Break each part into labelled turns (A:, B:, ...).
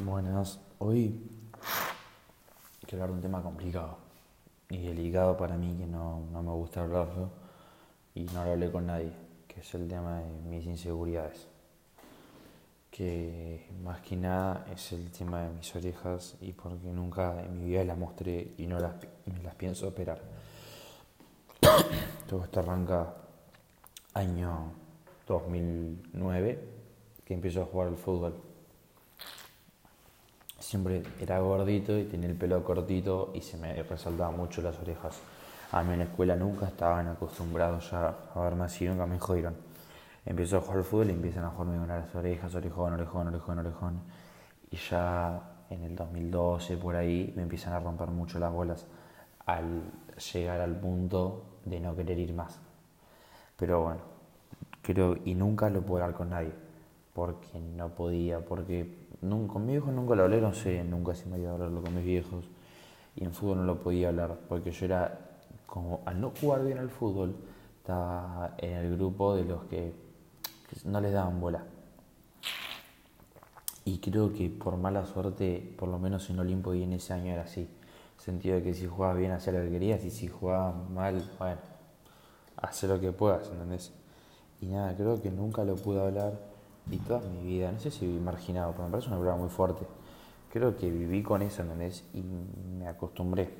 A: Buenas, hoy quiero hablar de un tema complicado y delicado para mí que no, no me gusta hablarlo y no lo hablé con nadie, que es el tema de mis inseguridades. Que más que nada es el tema de mis orejas y porque nunca en mi vida las mostré y no las, las pienso operar. Todo esto arranca año 2009 que empezó a jugar al fútbol siempre era gordito y tenía el pelo cortito y se me resaltaban mucho las orejas. A mí en la escuela nunca estaban acostumbrados a verme así, nunca me jodieron. Empiezo a jugar fútbol y empiezan a jugarme con las orejas, orejón, orejón, orejón, orejón. Y ya en el 2012, por ahí, me empiezan a romper mucho las bolas al llegar al punto de no querer ir más. Pero bueno, creo, y nunca lo puedo hablar con nadie, porque no podía, porque Nunca, con mis viejos nunca lo hablé, no sé, nunca se me iba a hablarlo con mis viejos. Y en fútbol no lo podía hablar, porque yo era, como al no jugar bien al fútbol, estaba en el grupo de los que, no les daban bola. Y creo que por mala suerte, por lo menos en Olimpo y en ese año era así. Sentido de que si jugabas bien, hacía lo que querías, y si jugabas mal, bueno, hace lo que puedas, ¿entendés? Y nada, creo que nunca lo pude hablar y toda mi vida, no sé si viví marginado, pero me parece una palabra muy fuerte. Creo que viví con eso, ¿entendés? Y me acostumbré.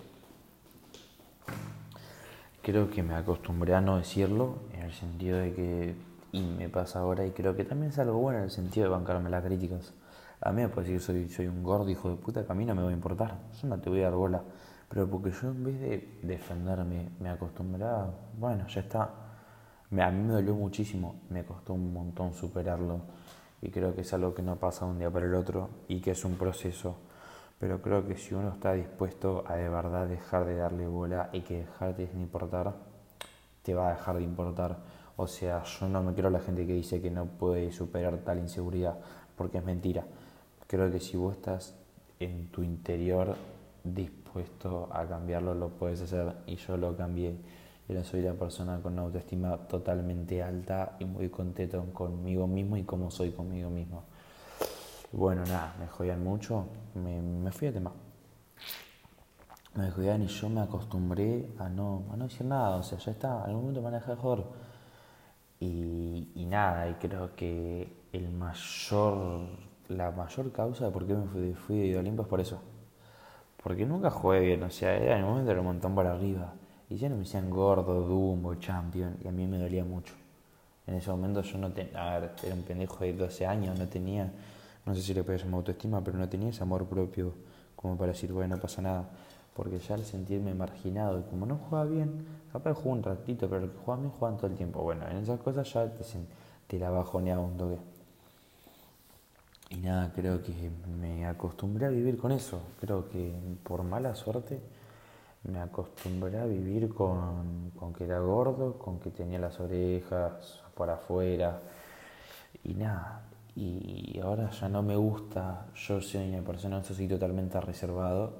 A: Creo que me acostumbré a no decirlo, en el sentido de que, y me pasa ahora, y creo que también es algo bueno en el sentido de bancarme las críticas. A mí me puede decir soy, soy un gordo hijo de puta, que a mí no me va a importar, yo no te voy a dar bola. Pero porque yo en vez de defenderme, me acostumbré a, bueno, ya está, a mí me dolió muchísimo, me costó un montón superarlo y creo que es algo que no pasa de un día para el otro y que es un proceso. Pero creo que si uno está dispuesto a de verdad dejar de darle bola y que dejarte de importar, te va a dejar de importar. O sea, yo no me creo la gente que dice que no puede superar tal inseguridad, porque es mentira. Creo que si vos estás en tu interior dispuesto a cambiarlo, lo puedes hacer y yo lo cambié yo soy la persona con una autoestima totalmente alta y muy contento conmigo mismo y como soy conmigo mismo. Bueno, nada, me jodían mucho, me, me fui a tema. Me jodían y yo me acostumbré a no, a no decir nada, o sea, ya está, algún momento me van a dejar joder. Y, y, nada, y creo que el mayor, la mayor causa de por qué me fui, fui de Olimpo es por eso. Porque nunca jugué bien, o sea, era en el momento era un montón para arriba. Y ya no me decían gordo, Dumbo, Champion, y a mí me dolía mucho. En ese momento yo no tenía, a ver, era un pendejo de 12 años, no tenía, no sé si le puede llamar autoestima, pero no tenía ese amor propio como para decir, bueno, no pasa nada. Porque ya al sentirme marginado y como no jugaba bien, capaz jugaba un ratito, pero los que jugaban bien jugaban todo el tiempo. Bueno, en esas cosas ya te, te la bajoneaba un toque. Y nada, creo que me acostumbré a vivir con eso. Creo que por mala suerte me acostumbré a vivir con, con, que era gordo, con que tenía las orejas por afuera y nada. Y ahora ya no me gusta, yo soy una persona, soy totalmente reservado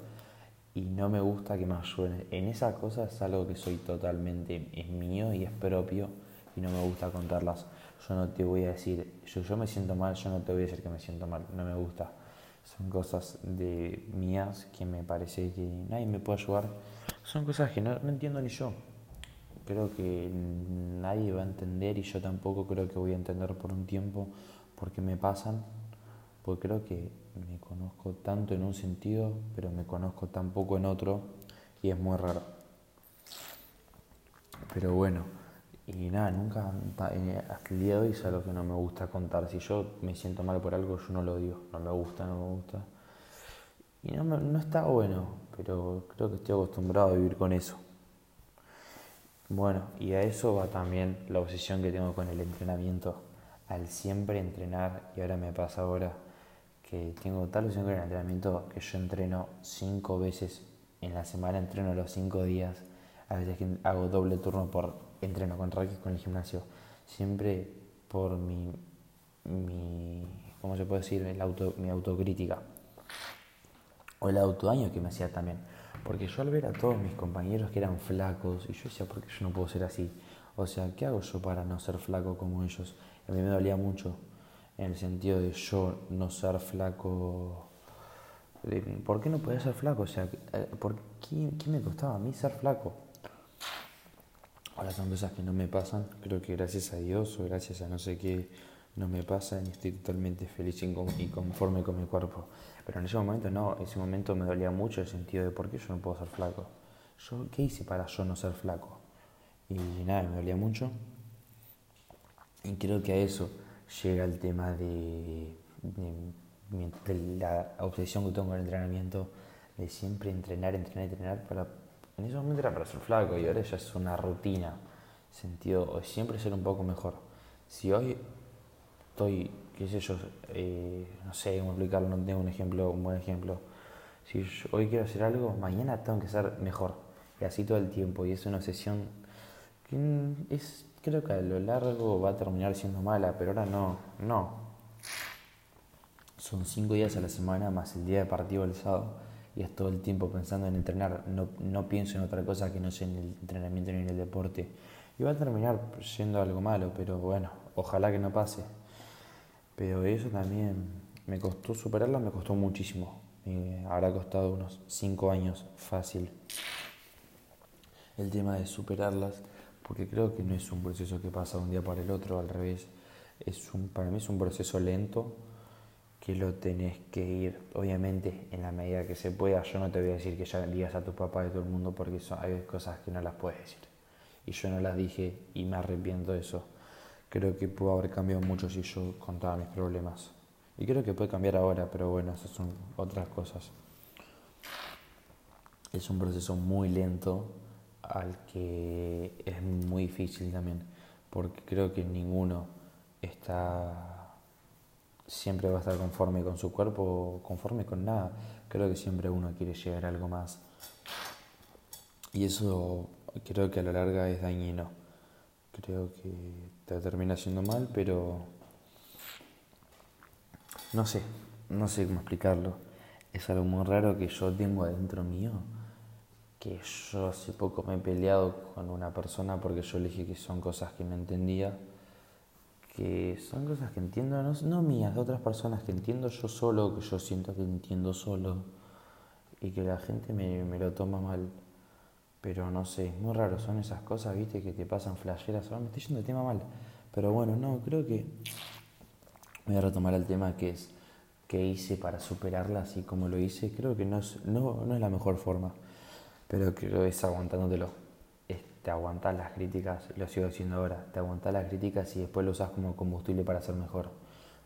A: y no me gusta que me ayuden. En esa cosa es algo que soy totalmente, es mío y es propio y no me gusta contarlas. Yo no te voy a decir, yo, yo me siento mal, yo no te voy a decir que me siento mal, no me gusta son cosas de mías que me parece que nadie me puede ayudar. Son cosas que no, entiendo ni yo. Creo que nadie va a entender y yo tampoco creo que voy a entender por un tiempo por qué me pasan, porque creo que me conozco tanto en un sentido, pero me conozco tan poco en otro y es muy raro. Pero bueno. Y nada, nunca, eh, hasta el día de hoy es algo que no me gusta contar. Si yo me siento mal por algo, yo no lo digo. No me gusta, no me gusta. Y no, no está bueno, pero creo que estoy acostumbrado a vivir con eso. Bueno, y a eso va también la obsesión que tengo con el entrenamiento. Al siempre entrenar, y ahora me pasa ahora que tengo tal obsesión con el entrenamiento que yo entreno cinco veces en la semana, entreno los cinco días. A veces hago doble turno por entreno con Raquel con el gimnasio, siempre por mi, mi ¿cómo se puede decir? El auto, mi autocrítica. O el autodaño que me hacía también. Porque yo al ver a todos mis compañeros que eran flacos, y yo decía, ¿por qué yo no puedo ser así? O sea, ¿qué hago yo para no ser flaco como ellos? A mí me dolía mucho, en el sentido de yo no ser flaco ¿por qué no podía ser flaco? O sea, eh, ¿por qué, qué me costaba a mí ser flaco? Ahora son cosas que no me pasan, creo que gracias a Dios o gracias a no sé qué no me pasan y estoy totalmente feliz y conforme con mi cuerpo. Pero en ese momento no, en ese momento me dolía mucho el sentido de por qué yo no puedo ser flaco. Yo, ¿Qué hice para yo no ser flaco? Y nada, me dolía mucho. Y creo que a eso llega el tema de, la obsesión que tengo con el entrenamiento, de siempre entrenar, entrenar, entrenar. Para, en ese momento era para ser flaco y ahora ya es una rutina. Sentido, siempre ser un poco mejor. Si hoy estoy, qué sé yo, eh, no sé cómo explicarlo, no tengo un ejemplo, un buen ejemplo. Si hoy quiero hacer algo, mañana tengo que ser mejor. Y así todo el tiempo. Y es una obsesión que es creo que a lo largo va a terminar siendo mala, pero ahora no, no. Son cinco días a la semana más el día de partido del sábado y es todo el tiempo pensando en entrenar. No, no pienso en otra cosa que no sea en el entrenamiento ni en el deporte. Y va a terminar siendo algo malo, pero bueno, ojalá que no pase. Pero eso también me costó superarlo, me costó muchísimo. Me habrá costado unos cinco años fácil. El tema de superarlas porque creo que no es un proceso que pasa de un día para el otro, al revés, es un, para mí es un proceso lento que lo tenés que ir, obviamente, en la medida que se pueda. Yo no te voy a decir que ya digas a tus papás de todo el mundo porque hay cosas que no las puedes decir. Y yo no las dije y me arrepiento de eso. Creo que pudo haber cambiado mucho si yo contaba mis problemas. Y creo que puede cambiar ahora, pero bueno, esas son otras cosas. Es un proceso muy lento al que es muy difícil también, porque creo que ninguno está siempre va a estar conforme con su cuerpo, conforme con nada. Creo que siempre uno quiere llegar a algo más. Y eso creo que a la larga es dañino. Creo que te termina haciendo mal, pero no sé, no sé cómo explicarlo. Es algo muy raro que yo tengo adentro mío que yo hace poco me he peleado con una persona porque yo le dije que son cosas que no entendía, que son cosas que entiendo, no, mías, de otras personas que entiendo yo solo, que yo siento que entiendo solo y que la gente me, lo toma mal. Pero no sé, es muy raro, son esas cosas, viste, que te pasan flasheras. Me estoy yendo el tema mal. Pero bueno, no, creo que voy a retomar el tema que es qué hice para superarla así como lo hice. Creo que no es, no, no es la mejor forma pero creo que es aguantándotelo. Te aguantas las críticas, lo sigo haciendo ahora, te aguantas las críticas y después lo usas como combustible para ser mejor.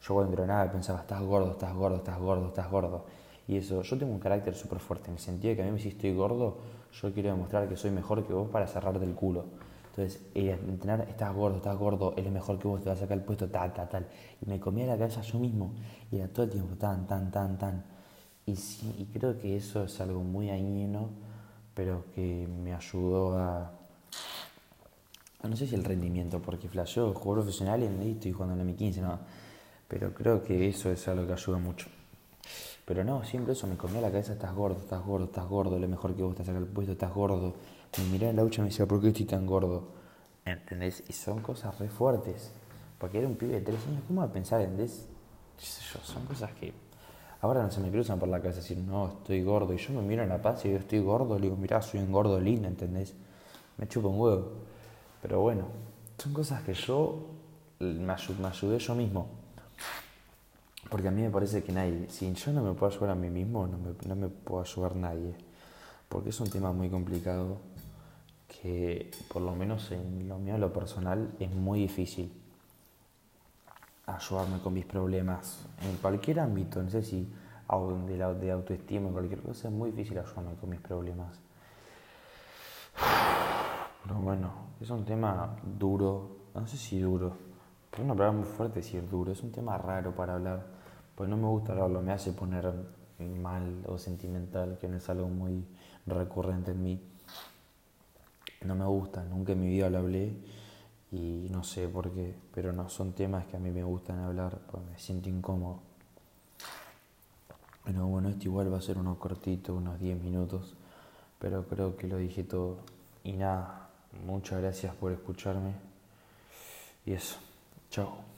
A: Yo cuando entrenaba pensaba, estás gordo, estás gordo, estás gordo, estás gordo. Y eso, yo tengo un carácter súper fuerte, en el sentido de que a mí si estoy gordo, yo quiero demostrar que soy mejor que vos para cerrarte el culo. Entonces, eh, entrenar, estás gordo, estás gordo, él es mejor que vos, te va a sacar el puesto, tal, tal, tal. Y me comía la cabeza yo mismo, y era todo el tiempo, tan, tan, tan, tan. Y, sí, y creo que eso es algo muy dañino pero que me ayudó a, no sé si el rendimiento, porque flasheó, juego profesional y en estoy jugando en la M15, no, pero creo que eso es algo que ayuda mucho. Pero no, siempre eso me comía la cabeza, estás gordo, estás gordo, estás gordo, lo mejor que vos te saca el puesto, estás gordo. Me miraba en la ducha y me decía, ¿por qué estoy tan gordo? ¿Entendés? Y son cosas re fuertes. Porque era un pibe de tres años, ¿cómo va a pensar, en. Son cosas que Ahora no se me cruzan por la cabeza decir, no, estoy gordo. Y yo me miro en la paz y digo, estoy gordo. Le digo, mirá, soy un gordo lindo, ¿entendés? Me chupo un huevo. Pero bueno, son cosas que yo me, ayudé yo mismo. Porque a mí me parece que nadie, si yo no me puedo ayudar a mí mismo, no me, no me puedo ayudar nadie. Porque es un tema muy complicado que, por lo menos en lo mío, lo personal, es muy difícil ayudarme con mis problemas en cualquier ámbito, no sé si de, de autoestima, cualquier cosa, es muy difícil ayudarme con mis problemas. Bueno, es un tema duro, no sé si duro, pero una palabra muy fuerte decir duro, es un tema raro para hablar, pues no me gusta hablarlo, me hace poner mal o sentimental, que no es algo muy recurrente en mí. No me gusta, nunca en mi vida lo hablé y no sé por qué, pero no son temas que a mí me gustan hablar, pues me siento incómodo. Pero bueno, este igual va a ser uno cortito, unos 10 minutos, pero creo que lo dije todo. Y nada, muchas gracias por escucharme. Y eso, chao.